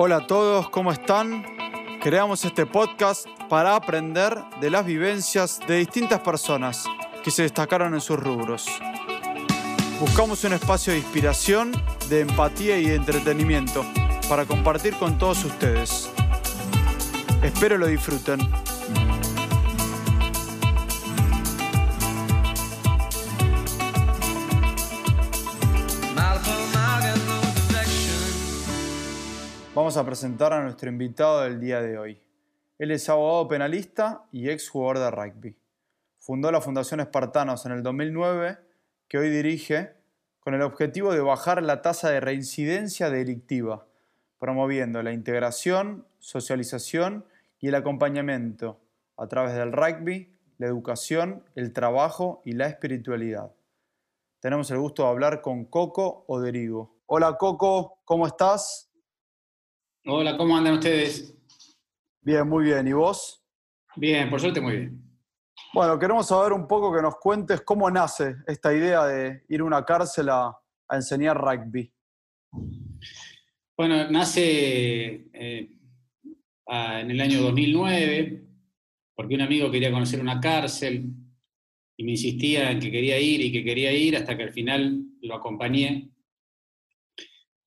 Hola a todos, ¿cómo están? Creamos este podcast para aprender de las vivencias de distintas personas que se destacaron en sus rubros. Buscamos un espacio de inspiración, de empatía y de entretenimiento para compartir con todos ustedes. Espero lo disfruten. Vamos a presentar a nuestro invitado del día de hoy. Él es abogado penalista y ex jugador de rugby. Fundó la Fundación Espartanos en el 2009, que hoy dirige, con el objetivo de bajar la tasa de reincidencia delictiva, promoviendo la integración, socialización y el acompañamiento a través del rugby, la educación, el trabajo y la espiritualidad. Tenemos el gusto de hablar con Coco Oderigo. Hola Coco, ¿cómo estás? Hola, ¿cómo andan ustedes? Bien, muy bien. ¿Y vos? Bien, por suerte muy bien. Bueno, queremos saber un poco que nos cuentes cómo nace esta idea de ir a una cárcel a, enseñar rugby. Bueno, nace eh, en el año 2009, porque un amigo quería conocer una cárcel y me insistía en que quería ir y que quería ir hasta que al final lo acompañé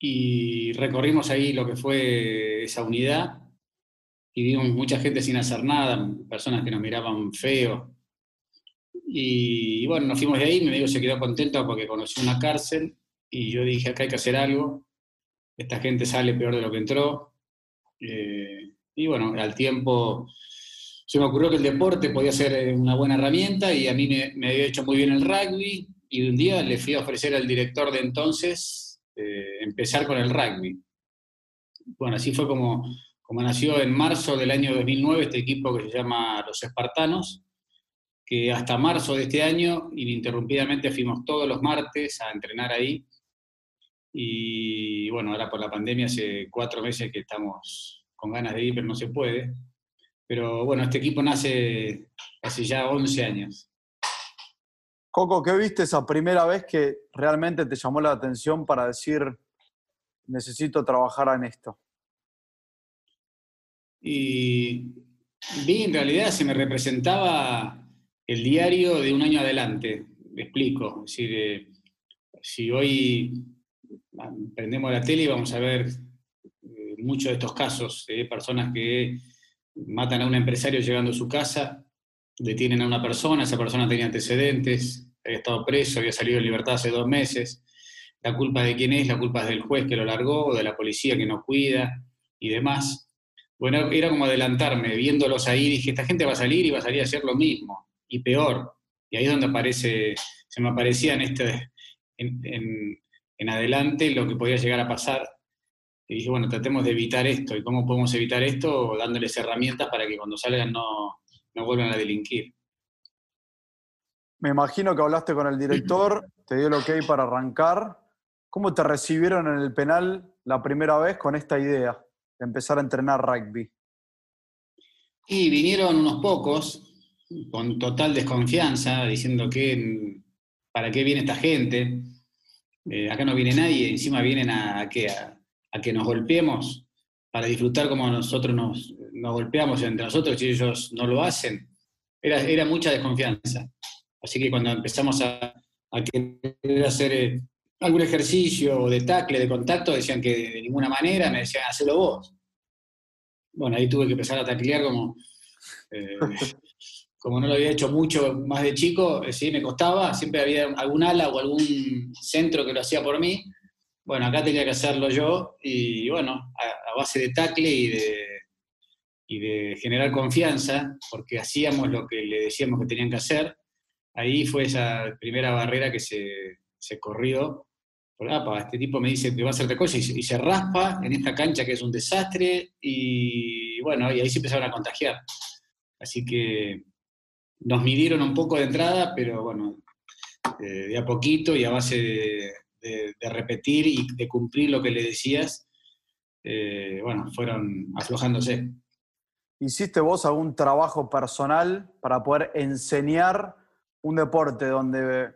y recorrimos ahí lo que fue esa unidad y vimos mucha gente sin hacer nada, personas que nos miraban feo. Y, bueno, nos fuimos de ahí, mi amigo se quedó contento porque conoció una cárcel y yo dije, acá hay que hacer algo, esta gente sale peor de lo que entró. Eh, y bueno, al tiempo se me ocurrió que el deporte podía ser una buena herramienta y a mí me había hecho muy bien el rugby y un día le fui a ofrecer al director de entonces eh, empezar con el rugby. Bueno, así fue como, como nació en marzo del año 2009 este equipo que se llama Los Espartanos, que hasta marzo de este año ininterrumpidamente fuimos todos los martes a entrenar ahí. Y bueno, ahora por la pandemia hace cuatro meses que estamos con ganas de ir, pero no se puede. Pero bueno, este equipo nace hace ya 11 años. Coco, ¿qué viste esa primera vez que realmente te llamó la atención para decir, necesito trabajar en esto? Y vi, en realidad se me representaba el diario de un año adelante, me explico. Es decir, eh, si hoy prendemos la tele y vamos a ver eh, muchos de estos casos de personas que matan a un empresario llegando a su casa, detienen a una persona, esa persona tenía antecedentes, había estado preso, había salido en libertad hace dos meses. La culpa de quién es, la culpa es del juez que lo largó, de la policía que no cuida y demás. Bueno, era como adelantarme, viéndolos ahí, dije, esta gente va a salir y va a salir a hacer lo mismo, y peor. Y ahí es donde aparece, se me aparecía en, este, en, en adelante lo que podía llegar a pasar. Y dije, bueno, tratemos de evitar esto. ¿Y cómo podemos evitar esto? Dándoles herramientas para que cuando salgan no, no vuelvan a delinquir. Me imagino que hablaste con el director, te dio el ok para arrancar. ¿Cómo te recibieron en el penal la primera vez con esta idea de empezar a entrenar rugby? Y vinieron unos pocos con total desconfianza, diciendo que para qué viene esta gente. Eh, acá no viene nadie, encima vienen a, a, a que nos golpeemos para disfrutar como nosotros nos, nos golpeamos entre nosotros y ellos no lo hacen. Era, era mucha desconfianza. Así que cuando empezamos a, hacer eh, algún ejercicio de tacle, de contacto, decían que de ninguna manera, me decían, hacelo vos. Bueno, ahí tuve que empezar a taclear como, eh, como no lo había hecho mucho más de chico, eh, sí, me costaba, siempre había algún ala o algún centro que lo hacía por mí. Bueno, acá tenía que hacerlo yo y bueno, a, a base de tacle y de, y de generar confianza, porque hacíamos lo que le decíamos que tenían que hacer, ahí fue esa primera barrera que se, se corrió. Por, este tipo me dice que va a hacer de cosas y, se raspa en esta cancha que es un desastre y bueno, y ahí se empezaron a contagiar. Así que nos midieron un poco de entrada, pero bueno, eh, de a poquito y a base de, repetir y de cumplir lo que le decías, eh, bueno, fueron aflojándose. ¿Hiciste vos algún trabajo personal para poder enseñar un deporte donde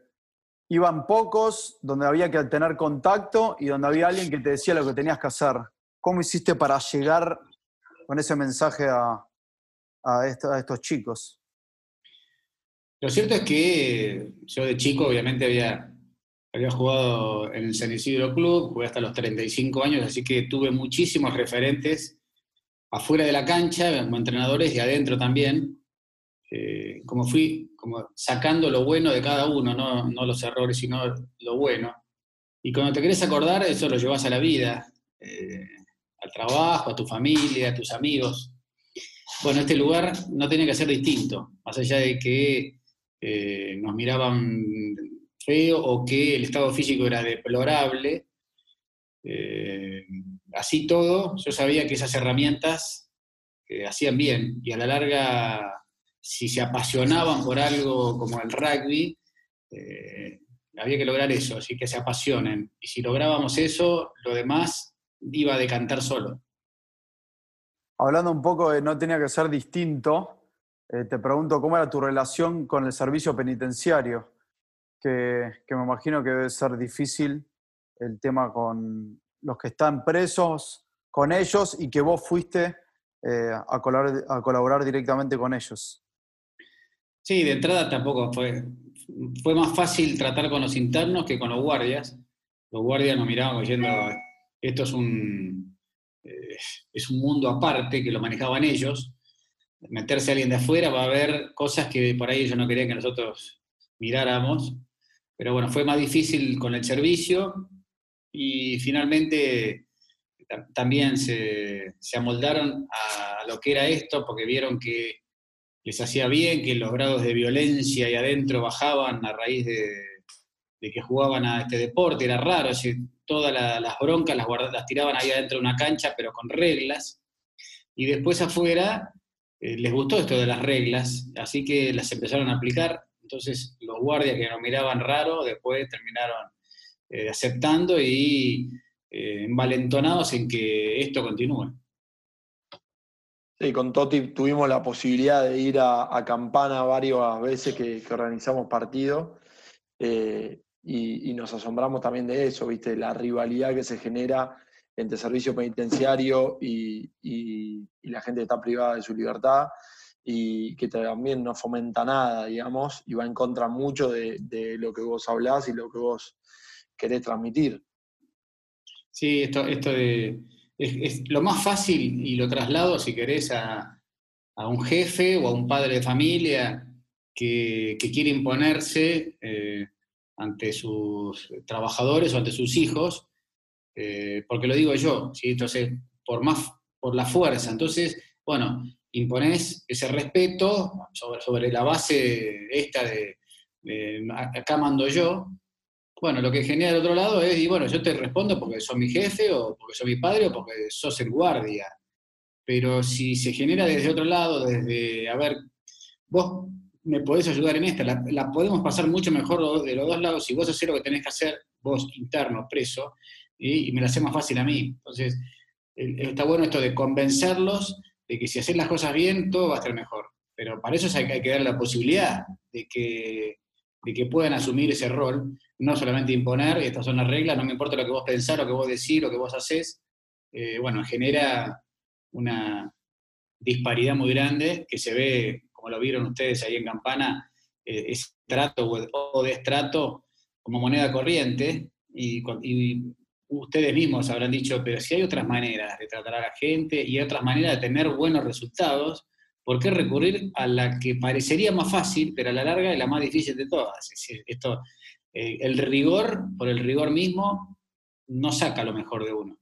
iban pocos, donde había que tener contacto y donde había alguien que te decía lo que tenías que hacer? ¿Cómo hiciste para llegar con ese mensaje a, estos chicos? Lo cierto es que yo de chico obviamente había, había jugado en el San Isidro Club, jugué hasta los 35 años, así que tuve muchísimos referentes afuera de la cancha, como entrenadores y adentro también, eh, como fui como sacando lo bueno de cada uno, no, los errores, sino lo bueno. Y cuando te querés acordar, eso lo llevas a la vida, eh, al trabajo, a tu familia, a tus amigos. Bueno, este lugar no tenía que ser distinto, más allá de que eh, nos miraban feo o que el estado físico era deplorable. Así todo, yo sabía que esas herramientas hacían bien y a la larga si se apasionaban por algo como el rugby, eh, había que lograr eso, así que se apasionen. Y si lográbamos eso, lo demás iba a decantar solo. Hablando un poco de no tenía que ser distinto, eh, te pregunto cómo era tu relación con el servicio penitenciario, que, me imagino que debe ser difícil el tema con los que están presos, con ellos y que vos fuiste eh, a colaborar directamente con ellos. Sí, de entrada tampoco fue. Fue más fácil tratar con los internos que con los guardias. Los guardias nos miraban diciendo, esto es un, eh, es un mundo aparte que lo manejaban ellos. Meterse a alguien de afuera va a haber cosas que por ahí ellos no querían que nosotros miráramos. Pero bueno, fue más difícil con el servicio y finalmente también se, se amoldaron a lo que era esto porque vieron que les hacía bien, que los grados de violencia ahí adentro bajaban a raíz de, que jugaban a este deporte, era raro, todas las broncas las, las tiraban ahí adentro de una cancha, pero con reglas, y después afuera eh, les gustó esto de las reglas, así que las empezaron a aplicar, entonces los guardias que nos miraban raro, después terminaron eh, aceptando y eh, envalentonados en que esto continúe. Sí, con Toti tuvimos la posibilidad de ir a, Campana varias veces que, organizamos partidos eh, y, nos asombramos también de eso, ¿viste? La rivalidad que se genera entre servicio penitenciario y, la gente que está privada de su libertad y que también no fomenta nada, digamos, y va en contra mucho de, lo que vos hablás y lo que vos querés transmitir. Sí, esto, esto de es, lo más fácil y lo traslado, si querés, a, un jefe o a un padre de familia que, quiere imponerse eh, ante sus trabajadores o ante sus hijos, eh, porque lo digo yo, ¿sí? entonces, por, más, por la fuerza. Entonces, bueno, imponés ese respeto sobre, sobre la base esta de, de acá mando yo, bueno, lo que genera del otro lado es, y bueno, yo te respondo porque sos mi jefe, o porque soy mi padre, o porque sos el guardia. Pero si se genera desde otro lado, desde, a ver, vos me podés ayudar en esta, la, podemos pasar mucho mejor de los dos lados si vos haces lo que tenés que hacer, vos interno, preso, y, me lo hace más fácil a mí. Entonces, está bueno esto de convencerlos de que si haces las cosas bien, todo va a estar mejor. Pero para eso hay, hay que dar la posibilidad de que, de que puedan asumir ese rol no solamente imponer, estas son las reglas, no me importa lo que vos pensás, lo que vos decís, lo que vos hacés, eh, bueno, genera una disparidad muy grande que se ve, como lo vieron ustedes ahí en Campana, eh, trato o destrato como moneda corriente, y, ustedes mismos habrán dicho, pero si hay otras maneras de tratar a la gente y otras maneras de tener buenos resultados, ¿por qué recurrir a la que parecería más fácil, pero a la larga es la más difícil de todas? esto eh, el rigor, por el rigor mismo, no saca lo mejor de uno.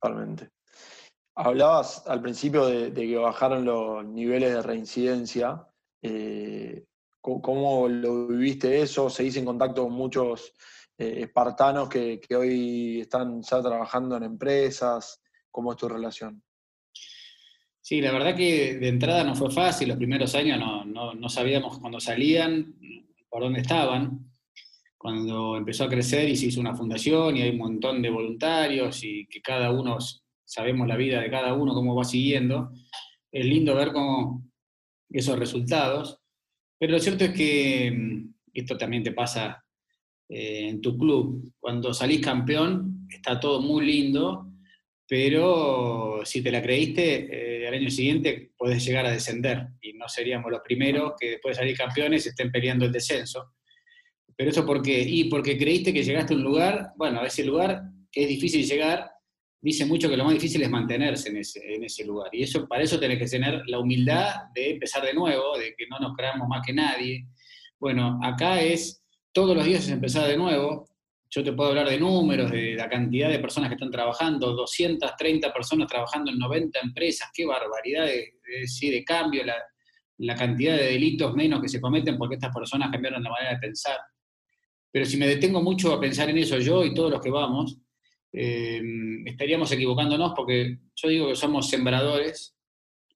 Totalmente. Hablabas al principio de, que bajaron los niveles de reincidencia. Eh, ¿Cómo lo viviste eso? ¿Seguís en contacto con muchos eh, espartanos que, hoy están ya trabajando en empresas? ¿Cómo es tu relación? Sí, la verdad que de entrada no fue fácil. Los primeros años no, no sabíamos cuándo salían, por dónde estaban. Cuando empezó a crecer y se hizo una fundación y hay un montón de voluntarios y que cada uno, sabemos la vida de cada uno, cómo va siguiendo, es lindo ver cómo esos resultados. Pero lo cierto es que mm, esto también te pasa eh, en tu club. Cuando salís campeón, está todo muy lindo, pero si te la creíste, eh, al año siguiente puedes llegar a descender y no seríamos los primeros que después de salir campeones estén peleando el descenso. Pero eso por qué? Y porque creíste que llegaste a un lugar, bueno, a ese lugar que es difícil llegar, dice mucho que lo más difícil es mantenerse en ese, en ese lugar. Y eso, para eso tenés que tener la humildad de empezar de nuevo, de que no nos creamos más que nadie. Bueno, acá es todos los días es empezar de nuevo. Yo te puedo hablar de números, de la cantidad de personas que están trabajando, 230 personas trabajando en 90 empresas, qué barbaridad de, de, de cambio, la, cantidad de delitos menos que se cometen porque estas personas cambiaron la manera de pensar. Pero si me detengo mucho a pensar en eso yo y todos los que vamos, eh, estaríamos equivocándonos porque yo digo que somos sembradores,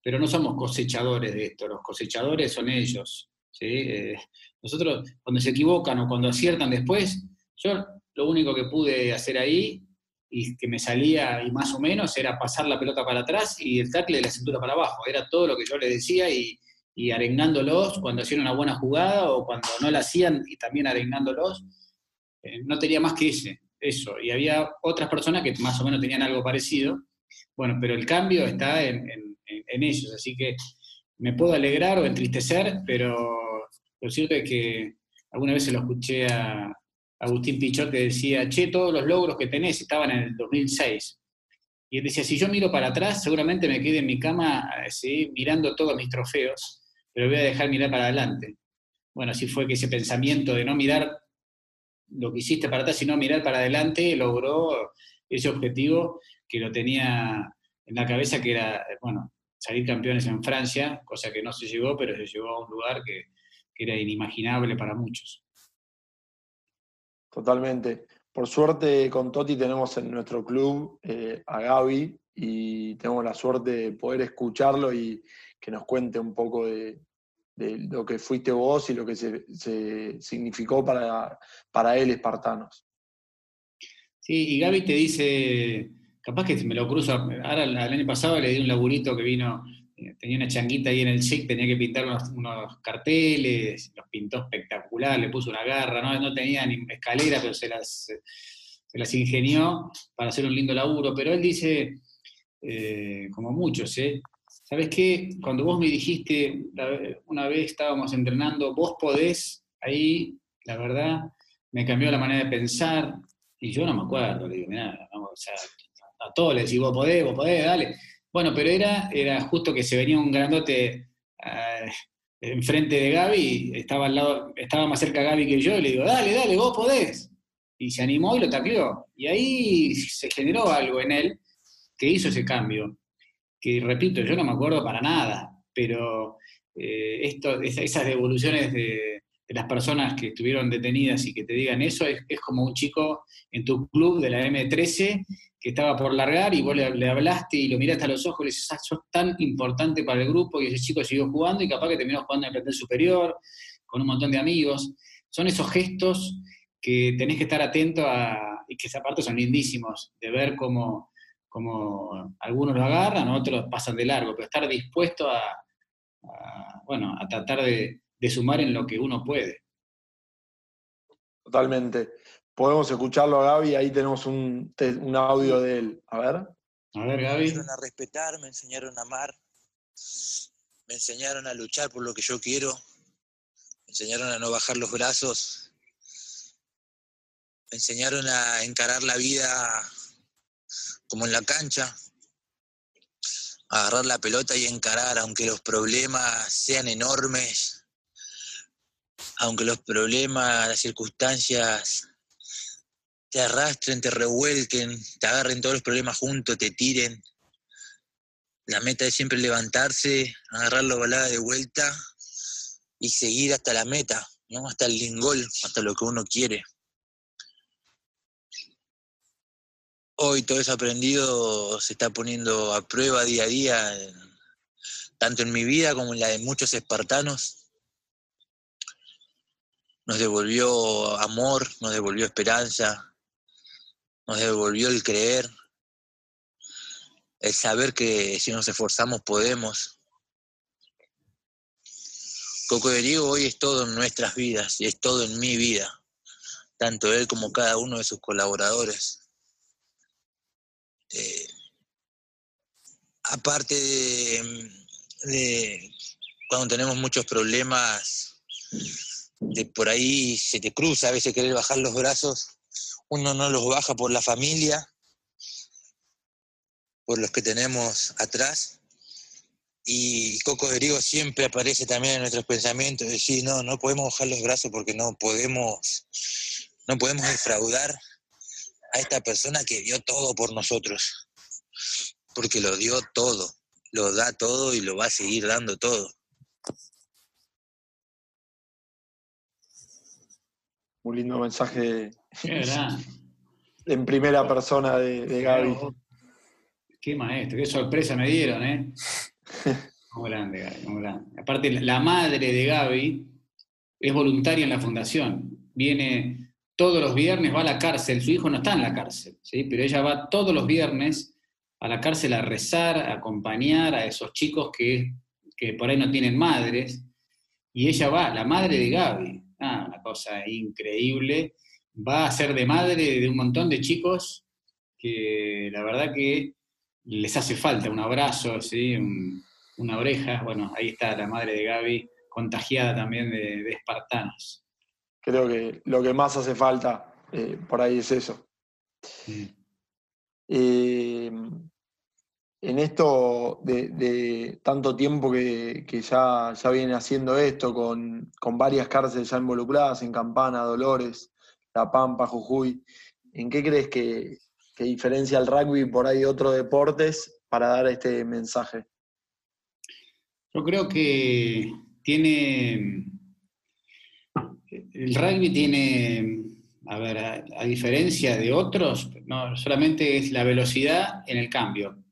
pero no somos cosechadores de esto, los cosechadores son ellos. Eh, nosotros, cuando se equivocan o cuando aciertan después, yo lo único que pude hacer ahí y que me salía y más o menos era pasar la pelota para atrás y el tackle de la cintura para abajo. Era todo lo que yo le decía y, y arengándolos cuando hacían una buena jugada o cuando no la hacían y también arengándolos. Eh, no tenía más que ese eso. Y había otras personas que más o menos tenían algo parecido. Bueno, pero el cambio está en, ellos, así que me puedo alegrar o entristecer, pero lo cierto es que alguna vez se lo escuché a Agustín Pichot que decía, che, todos los logros que tenés estaban en el 2006. Y él decía, si yo miro para atrás, seguramente me quede en mi cama mirando todos mis trofeos, pero voy a dejar mirar para adelante. Bueno, así fue que ese pensamiento de no mirar lo que hiciste para atrás, sino mirar para adelante, logró ese objetivo que lo tenía en la cabeza, que era, bueno, salir campeones en Francia, cosa que no se llegó, pero se llegó a un lugar que, era inimaginable para muchos. Totalmente. Por suerte con Toti tenemos en nuestro club eh, a Gaby y tenemos la suerte de poder escucharlo y que nos cuente un poco de, lo que fuiste vos y lo que se, significó para, para él, Espartanos. Sí, y Gaby te dice, capaz que me lo cruzo, ahora el año pasado le di un laburito que vino, tenía una changuita ahí en el check, tenía que pintar unos, carteles, los pintó espectacular, le puso una garra, no, no tenía ni escalera, pero se las, se las ingenió para hacer un lindo laburo, pero él dice, eh, como muchos, ¿eh? ¿Sabes qué? Cuando vos me dijiste, una vez estábamos entrenando, vos podés, ahí, la verdad, me cambió la manera de pensar, y yo no me acuerdo, le digo, mirá, o sea, a todos les digo, vos podés, vos podés, dale. Bueno, pero era, era justo que se venía un grandote uh, enfrente de Gaby, estaba, al lado, estaba más cerca Gaby que yo, y le digo, dale, dale, vos podés. Y se animó y lo tacleó. Y ahí se generó algo en él que hizo ese cambio que repito, yo no me acuerdo para nada, pero eh, esto, esas devoluciones de, las personas que estuvieron detenidas y que te digan eso, es, como un chico en tu club de la M13 que estaba por largar y vos le, hablaste y lo miraste a los ojos y le dices, ah, sos tan importante para el grupo y ese chico siguió jugando y capaz que terminó jugando en el plantel superior, con un montón de amigos. Son esos gestos que tenés que estar atento a, y que aparte son lindísimos, de ver cómo como algunos lo agarran, otros pasan de largo, pero estar dispuesto a, bueno, a tratar de, sumar en lo que uno puede. Totalmente. Podemos escucharlo a Gaby, ahí tenemos un, audio de él. A ver. A ver, Gaby. Me enseñaron a respetar, me enseñaron a amar, me enseñaron a luchar por lo que yo quiero, me enseñaron a no bajar los brazos, me enseñaron a encarar la vida como en la cancha, agarrar la pelota y encarar, aunque los problemas sean enormes, aunque los problemas, las circunstancias te arrastren, te revuelquen, te agarren todos los problemas juntos, te tiren. La meta es siempre levantarse, agarrar la balada de vuelta y seguir hasta la meta, ¿no? hasta el lingol, hasta lo que uno quiere. hoy todo eso aprendido se está poniendo a prueba día a día, tanto en mi vida como en la de muchos espartanos. Nos devolvió amor, nos devolvió esperanza, nos devolvió el creer, el saber que si nos esforzamos podemos. Coco de Diego hoy es todo en nuestras vidas y es todo en mi vida, tanto él como cada uno de sus colaboradores. Eh, aparte de, cuando tenemos muchos problemas, de por ahí se te cruza a veces querer bajar los brazos, uno no los baja por la familia, por los que tenemos atrás. Y Coco Derigo siempre aparece también en nuestros pensamientos, decir, no, no podemos bajar los brazos porque no podemos, no podemos defraudar a esta persona que dio todo por nosotros, porque lo dio todo, lo da todo y lo va a seguir dando todo. Un lindo mensaje en primera persona de, de Gaby. Qué maestro, qué sorpresa me dieron, ¿eh? Muy grande, Gaby, muy grande. Aparte, la madre de Gaby es voluntaria en la fundación. Viene todos los viernes, va a la cárcel. Su hijo no está en la cárcel, ¿sí? pero ella va todos los viernes a la cárcel a rezar, a acompañar a esos chicos que, por ahí no tienen madres. Y ella va, la madre de Gaby, ah, una cosa increíble, va a ser de madre de un montón de chicos que la verdad que les hace falta un abrazo, ¿sí? una oreja. Bueno, ahí está la madre de Gaby, contagiada también de, espartanos. Creo que lo que más hace falta eh, por ahí es eso. Eh, en esto de, tanto tiempo que, ya, ya, viene haciendo esto, con, con, varias cárceles ya involucradas, en Campana, Dolores, La Pampa, Jujuy, ¿en qué crees que, diferencia el rugby por ahí de otros deportes para dar este mensaje? Yo creo que tiene. El rugby tiene, a ver, a, diferencia de otros, no solamente es la velocidad en el cambio.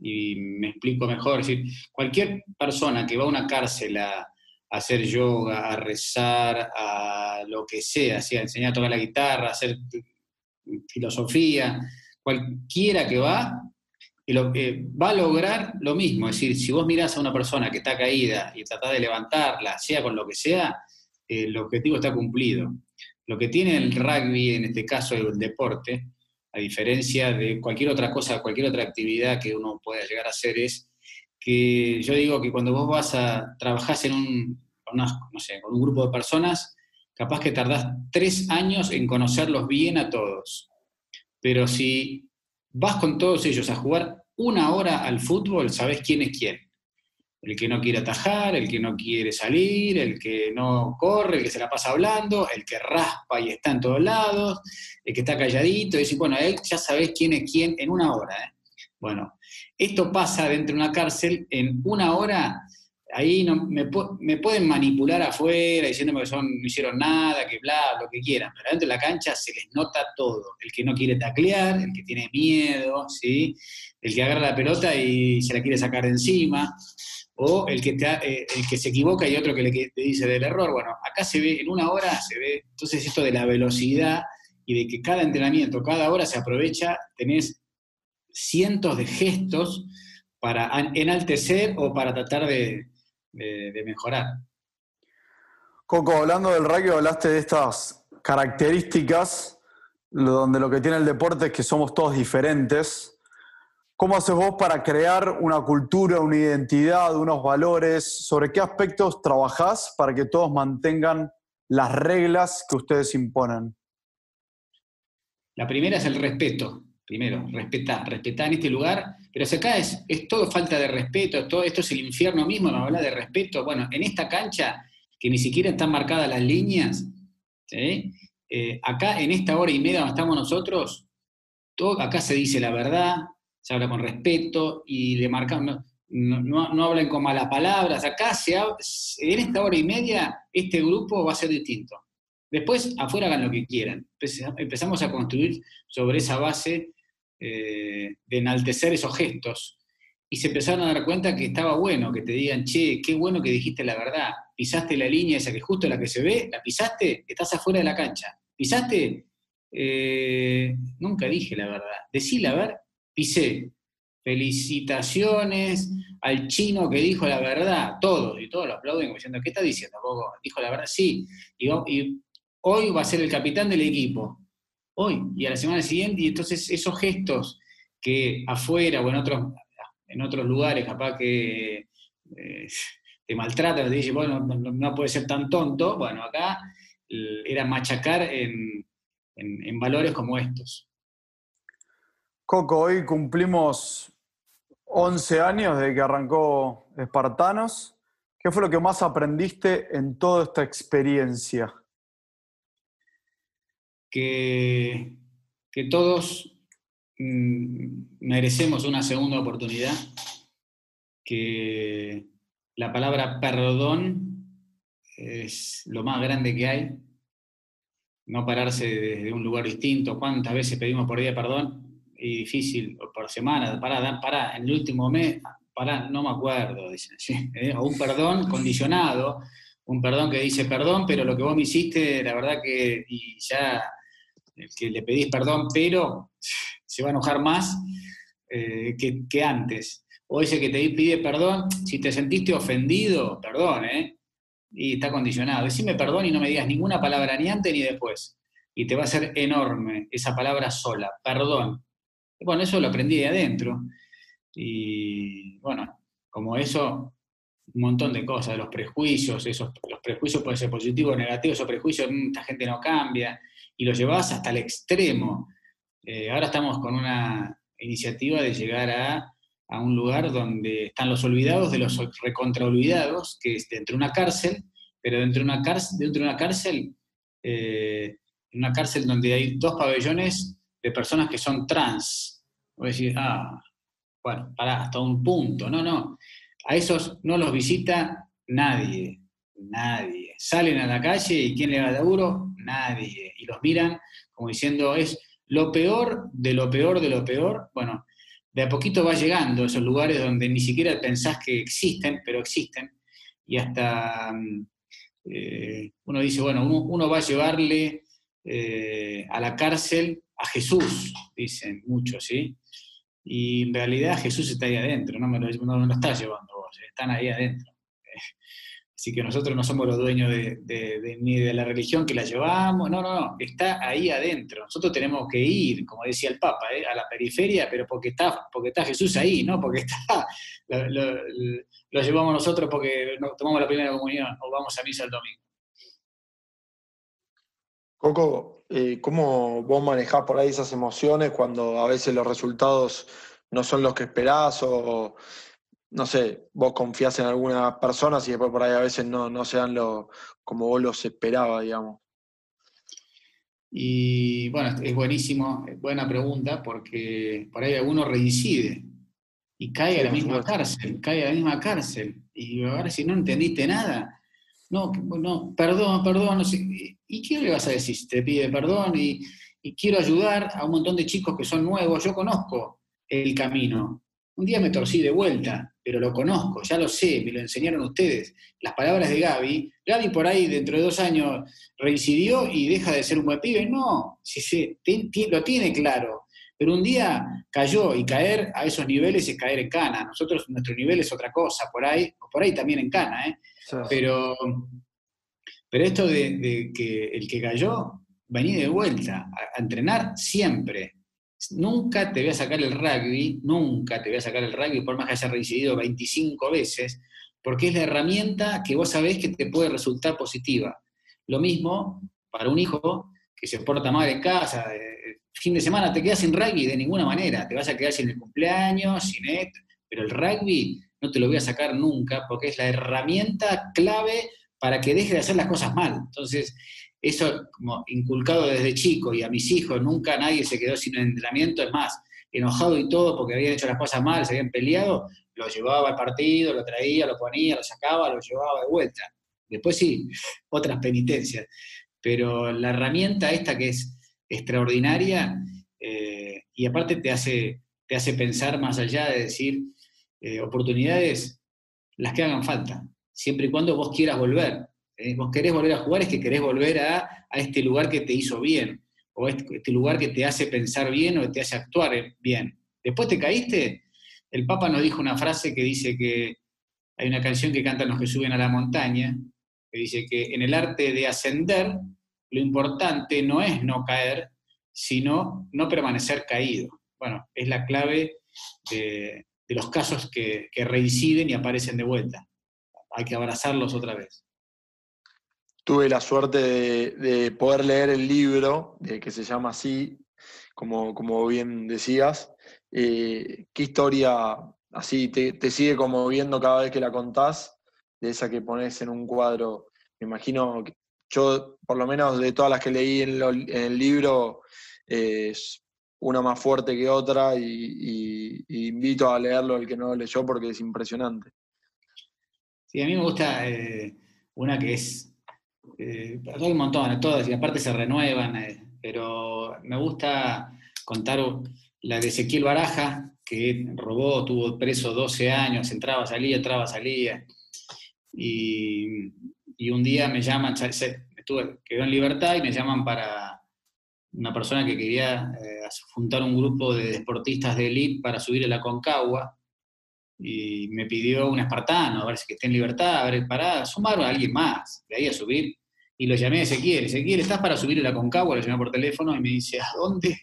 Y me explico mejor. Es decir, cualquier persona que va a una cárcel a, hacer yoga, a rezar, a lo que sea, a enseñar a tocar la guitarra, a hacer filosofía, cualquiera que va, lo, va a lograr lo mismo. Es decir, si vos mirás a una persona que está caída y tratás de levantarla, sea con lo que sea, el objetivo está cumplido. Lo que tiene el rugby, en este caso el deporte, a diferencia de cualquier otra cosa, cualquier otra actividad que uno pueda llegar a hacer, es que yo digo que cuando vos vas a trabajar en un, no sé, con un grupo de personas, capaz que tardás tres años en conocerlos bien a todos. Pero si vas con todos ellos a jugar una hora al fútbol, sabes quién es quién. El que no quiere atajar, el que no quiere salir, el que no corre, el que se la pasa hablando, el que raspa y está en todos lados, el que está calladito, y dice, bueno, él ya sabes quién es quién en una hora. ¿eh? Bueno, esto pasa dentro de una cárcel en una hora ahí no, me, pueden manipular afuera diciéndome que son, no hicieron nada, que bla, lo que quieran, pero dentro de la cancha se les nota todo. El que no quiere taclear, el que tiene miedo, ¿sí? el que agarra la pelota y se la quiere sacar de encima, o el que, eh, el que se equivoca y otro que le, dice del error. Bueno, acá se ve, en una hora se ve, entonces esto de la velocidad y de que cada entrenamiento, cada hora se aprovecha, tenés cientos de gestos para enaltecer o para tratar de, de, mejorar. Coco, hablando del rugby, hablaste de estas características, donde lo que tiene el deporte es que somos todos diferentes. ¿Cómo haces vos para crear una cultura, una identidad, unos valores? ¿Sobre qué aspectos trabajás para que todos mantengan las reglas que ustedes imponen? La primera es el respeto primero, respetar, respetar en este lugar, pero si acá es, es todo falta de respeto, todo esto es el infierno mismo, me habla de respeto. Bueno, en esta cancha, que ni siquiera están marcadas las líneas, eh, acá en esta hora y media donde estamos nosotros, todo, acá se dice la verdad, se habla con respeto y le marcamos, no, no, hablan con malas palabras, acá se, en esta hora y media este grupo va a ser distinto. Después, afuera hagan lo que quieran. Empezamos a construir sobre esa base eh, de enaltecer esos gestos. Y se empezaron a dar cuenta que estaba bueno que te digan, che, qué bueno que dijiste la verdad. Pisaste la línea esa que justo la que se ve, la pisaste, estás afuera de la cancha. Pisaste, eh, nunca dije la verdad. Decí la verdad, pisé. Felicitaciones al chino que dijo la verdad, todos, y todos lo aplauden diciendo, ¿qué está diciendo? Dijo la verdad, sí. Y, hoy va a ser el capitán del equipo hoy y a la semana siguiente, y entonces esos gestos que afuera o en otros, en otros lugares capaz que eh, te maltratan, te dicen, bueno, no, puede ser tan tonto, bueno, acá era machacar en, en valores como estos. Coco, hoy cumplimos 11 años desde que arrancó Espartanos. ¿Qué fue lo que más aprendiste en toda esta experiencia? Que, todos mm, merecemos una segunda oportunidad, que la palabra perdón es lo más grande que hay, no pararse desde un lugar distinto. ¿Cuántas veces pedimos por día perdón? Y difícil, por semana, para, para, en el último mes, para, no me acuerdo, dicen, ¿eh? o un perdón condicionado, un perdón que dice perdón, pero lo que vos me hiciste, la verdad que y ya que le pedís perdón, pero se va a enojar más eh, que, que, antes. O ese que te pide perdón, si te sentiste ofendido, perdón, ¿eh? Y está condicionado. Decime perdón y no me digas ninguna palabra ni antes ni después. Y te va a ser enorme esa palabra sola, perdón. Bueno, eso lo aprendí de adentro. Y bueno, como eso, un montón de cosas, los prejuicios, esos, los prejuicios pueden ser positivos o negativos, esos prejuicios, mm, esta gente no cambia, y lo llevas hasta el extremo. Eh, ahora estamos con una iniciativa de llegar a, un lugar donde están los olvidados de los recontraolvidados, que es dentro de una cárcel, pero dentro de una cárcel, dentro de una cárcel, eh, una cárcel donde hay dos pabellones de personas que son trans. Voy a decir, ah, bueno, para hasta un punto. No, no. A esos no los visita nadie, nadie. Salen a la calle y ¿quién le va de duro? Nadie. Y los miran como diciendo, es lo peor de lo peor de lo peor. Bueno, de a poquito va llegando a esos lugares donde ni siquiera pensás que existen, pero existen. Y hasta mm, eh, uno dice, bueno, uno, va a llevarle eh, a la cárcel a Jesús, dicen muchos, ¿sí? Y en realidad Jesús está ahí adentro, no me lo, no, está llevando vos, ¿eh? están ahí adentro. Así que nosotros no somos los dueños de, ni de la religión que la llevamos, no, no, no, está ahí adentro. Nosotros tenemos que ir, como decía el Papa, ¿eh? a la periferia, pero porque está, porque está Jesús ahí, no porque está, lo, lo llevamos nosotros porque tomamos la primera comunión o vamos a misa el domingo. Coco, eh, ¿cómo vos manejás por ahí esas emociones cuando a veces los resultados no son los que esperás o, no sé, vos confías en algunas personas y después por ahí a veces no, no sean lo, como vos los esperabas, digamos? Y bueno, es buenísimo, buena pregunta, porque por ahí alguno reincide y cae a la misma cárcel, cae a la misma cárcel. Y ahora si no entendiste nada, no, no, perdón, perdón, no. ¿Y qué le vas a decir si te pide perdón? Y, quiero ayudar a un montón de chicos que son nuevos, yo conozco el camino. Un día me torcí de vuelta, pero lo conozco, ya lo sé, me lo enseñaron ustedes. Las palabras de Gaby, Gaby por ahí dentro de dos años reincidió y deja de ser un buen pibe. No, si se, lo tiene claro. Pero un día cayó y caer a esos niveles es caer en cana. Nosotros, nuestro nivel es otra cosa, por ahí, por ahí también en cana, ¿eh? Pero, pero esto de, que el que cayó, vení de vuelta a, entrenar siempre. Nunca te voy a sacar el rugby, nunca te voy a sacar el rugby, por más que haya reincidido 25 veces, porque es la herramienta que vos sabés que te puede resultar positiva. Lo mismo para un hijo que se porta mal en casa, fin de semana te quedas sin rugby de ninguna manera, te vas a quedar sin el cumpleaños, sin esto, pero el rugby no te lo voy a sacar nunca porque es la herramienta clave para que deje de hacer las cosas mal. Entonces, eso como inculcado desde chico y a mis hijos, nunca nadie se quedó sin entrenamiento, es más, enojado y todo porque habían hecho las cosas mal, se habían peleado, lo llevaba al partido, lo traía, lo ponía, lo sacaba, lo llevaba de vuelta. Después sí, otras penitencias. Pero la herramienta esta que es extraordinaria eh, y aparte te hace, te hace pensar más allá de decir, eh, oportunidades las que hagan falta, siempre y cuando vos quieras volver. ¿eh? Vos querés volver a jugar, es que querés volver a, este lugar que te hizo bien, o este, este, lugar que te hace pensar bien o te hace actuar bien. Después te caíste, el Papa nos dijo una frase que dice que hay una canción que cantan los que suben a la montaña, que dice que en el arte de ascender, lo importante no es no caer, sino no permanecer caído. Bueno, es la clave de, los casos que, reinciden y aparecen de vuelta. Hay que abrazarlos otra vez. Tuve la suerte de, poder leer el libro, de, que se llama así, como, como bien decías. Eh, ¿Qué historia así te, sigue conmoviendo cada vez que la contás? De esa que pones en un cuadro. Me imagino que yo, por lo menos de todas las que leí en, el libro, es una más fuerte que otra y, invito a leerlo el que no lo leyó porque es impresionante. Sí, a mí me gusta eh, una que es, eh, un montón, todas, y aparte se renuevan, eh, pero me gusta contar la de Ezequiel Baraja, que robó, tuvo preso 12 años, entraba, salía, entraba, salía, y, y un día me llaman, estuve, quedó en libertad y me llaman para una persona que quería eh, juntar un grupo de deportistas de élite para subir a la Concagua y me pidió un espartano, a ver si que esté en libertad, a ver, para sumar a alguien más, de ahí a subir. Y lo llamé a Ezequiel, Ezequiel, ¿estás para subir a la Concagua? Lo llamé por teléfono y me dice, ¿a dónde?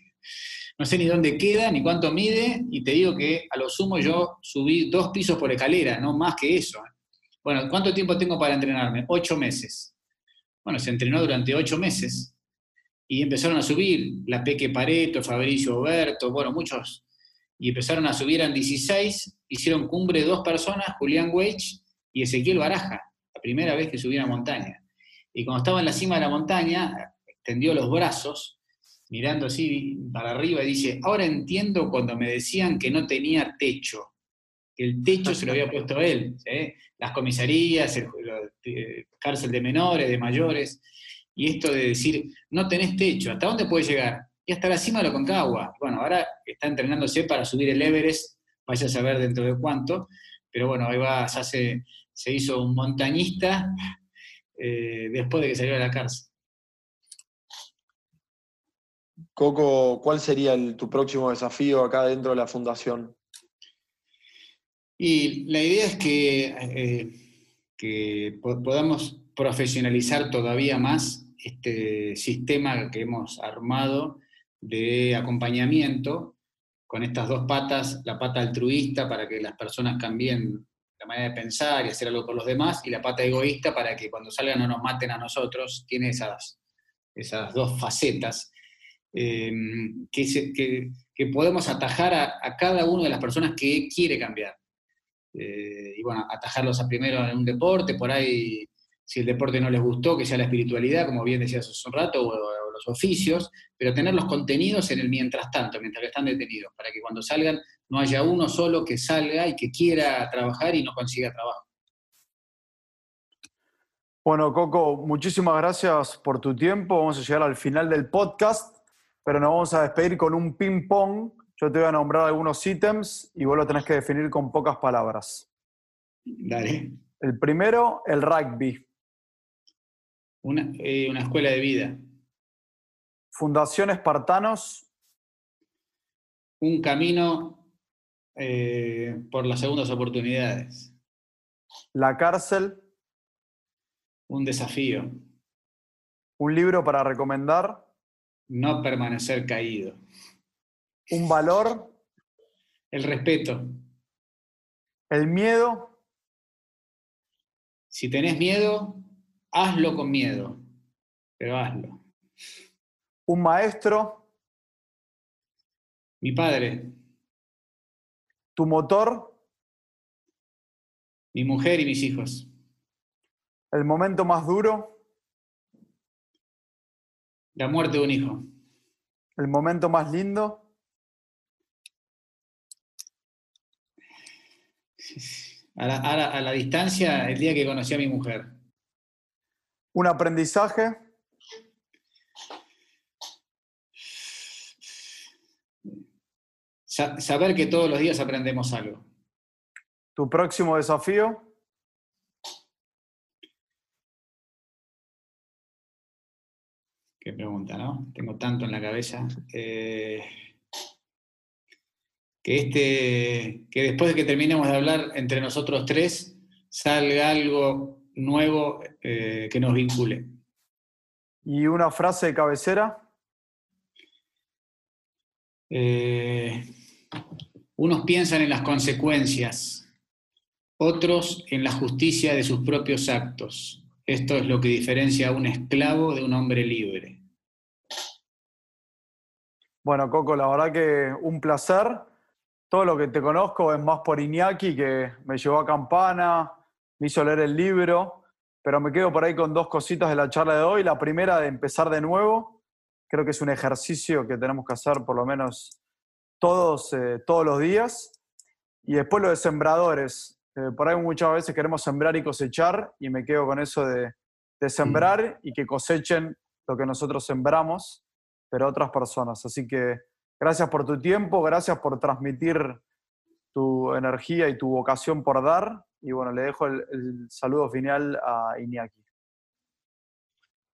No sé ni dónde queda, ni cuánto mide, y te digo que a lo sumo yo subí dos pisos por escalera, no más que eso. ¿eh? Bueno, ¿cuánto tiempo tengo para entrenarme? Ocho meses. Bueno, se entrenó durante ocho meses y empezaron a subir la Peque Pareto, Fabricio Oberto, bueno, muchos. Y empezaron a subir, en 16, hicieron cumbre dos personas, Julián Weich y Ezequiel Baraja, la primera vez que subieron a montaña. Y cuando estaba en la cima de la montaña, extendió los brazos, mirando así para arriba, y dice, ahora entiendo cuando me decían que no tenía techo el techo se lo había puesto él, las comisarías, el, eh, cárcel de menores, de mayores, y esto de decir, no tenés techo, ¿hasta dónde puedes llegar? Y hasta la cima de lo Concagua. Bueno, ahora está entrenándose para subir el Everest, vaya a saber dentro de cuánto, pero bueno, ahí va, se, se hizo un montañista eh, después de que salió de la cárcel. Coco, ¿cuál sería tu próximo desafío acá dentro de la fundación? Y la idea es que, eh, que podamos profesionalizar todavía más este sistema que hemos armado de acompañamiento con estas dos patas, la pata altruista para que las personas cambien la manera de pensar y hacer algo por los demás, y la pata egoísta para que cuando salgan no nos maten a nosotros, tiene esas, esas dos facetas, eh, que, que, podemos atajar a, a, cada una de las personas que quiere cambiar. Eh, y bueno, atajarlos a primero en un deporte, por ahí, si el deporte no les gustó, que sea la espiritualidad, como bien decías hace un rato, o, los oficios, pero tener los contenidos en el mientras tanto, mientras que están detenidos, para que cuando salgan no haya uno solo que salga y que quiera trabajar y no consiga trabajo. Bueno, Coco, muchísimas gracias por tu tiempo. Vamos a llegar al final del podcast, pero nos vamos a despedir con un ping-pong yo te voy a nombrar algunos ítems y vos lo tenés que definir con pocas palabras. Dale. El primero, el rugby. Una, eh, escuela de vida. Fundación Espartanos. Un camino eh, por las segundas oportunidades. La cárcel. Un desafío. Un libro para recomendar. No permanecer caído. Un valor. El respeto. El miedo. Si tenés miedo, hazlo con miedo, pero hazlo. Un maestro. Mi padre. Tu motor. Mi mujer y mis hijos. El momento más duro. La muerte de un hijo. El momento más lindo. A la, distancia, el día que conocí a mi mujer. ¿Un aprendizaje? saber que todos los días aprendemos algo. ¿Tu próximo desafío? Qué pregunta, ¿no? Tengo tanto en la cabeza. Eh, que, este, que después de que terminemos de hablar entre nosotros tres, salga algo nuevo eh, que nos vincule. ¿Y una frase de cabecera? Eh, Unos piensan en las consecuencias, otros en la justicia de sus propios actos. Esto es lo que diferencia a un esclavo de un hombre libre. Bueno, Coco, la verdad que un placer. Todo lo que te conozco es más por Iñaki, que me llevó a Campana, me hizo leer el libro, pero me quedo por ahí con dos cositas de la charla de hoy. La primera, de empezar de nuevo. Creo que es un ejercicio que tenemos que hacer por lo menos todos, eh, todos los días. Y después lo de sembradores. Eh, por ahí muchas veces queremos sembrar y cosechar y me quedo con eso de, de sembrar y que cosechen lo que nosotros sembramos, pero otras personas. Así que gracias por tu tiempo, gracias por transmitir tu energía y tu vocación por dar. Y bueno, le dejo el, saludo final a Iñaki.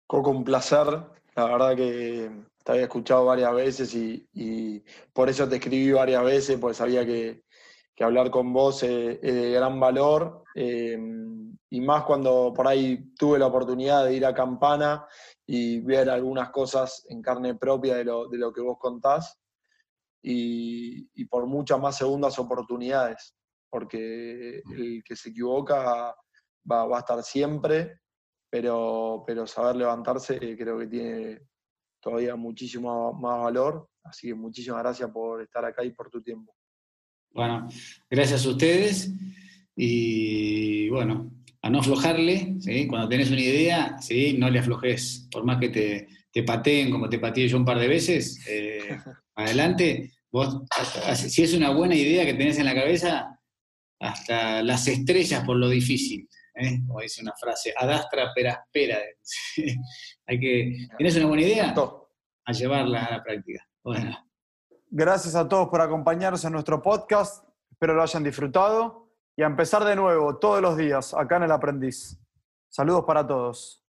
Coco, un placer. La verdad que te había escuchado varias veces y, por eso te escribí varias veces, porque sabía que, hablar con vos es, de gran valor. Eh, y más cuando por ahí tuve la oportunidad de ir a Campana y ver algunas cosas en carne propia de lo que vos contás. Y, por muchas más segundas oportunidades, porque el que se equivoca va, va a estar siempre, pero, pero saber levantarse creo que tiene todavía muchísimo más valor. Así que muchísimas gracias por estar acá y por tu tiempo. Bueno, gracias a ustedes y bueno, a no aflojarle, cuando tenés una idea, ¿sí? no le aflojes, por más que te, te pateen como te pateé yo un par de veces, eh, adelante, vos, si es una buena idea que tenés en la cabeza, hasta las estrellas por lo difícil, ¿eh? como dice una frase, adastra peraspera. Hay que, ¿tienes una buena idea? A llevarla a la práctica. Bueno. Gracias a todos por acompañarnos en nuestro podcast. Espero lo hayan disfrutado y a empezar de nuevo todos los días acá en El Aprendiz. Saludos para todos.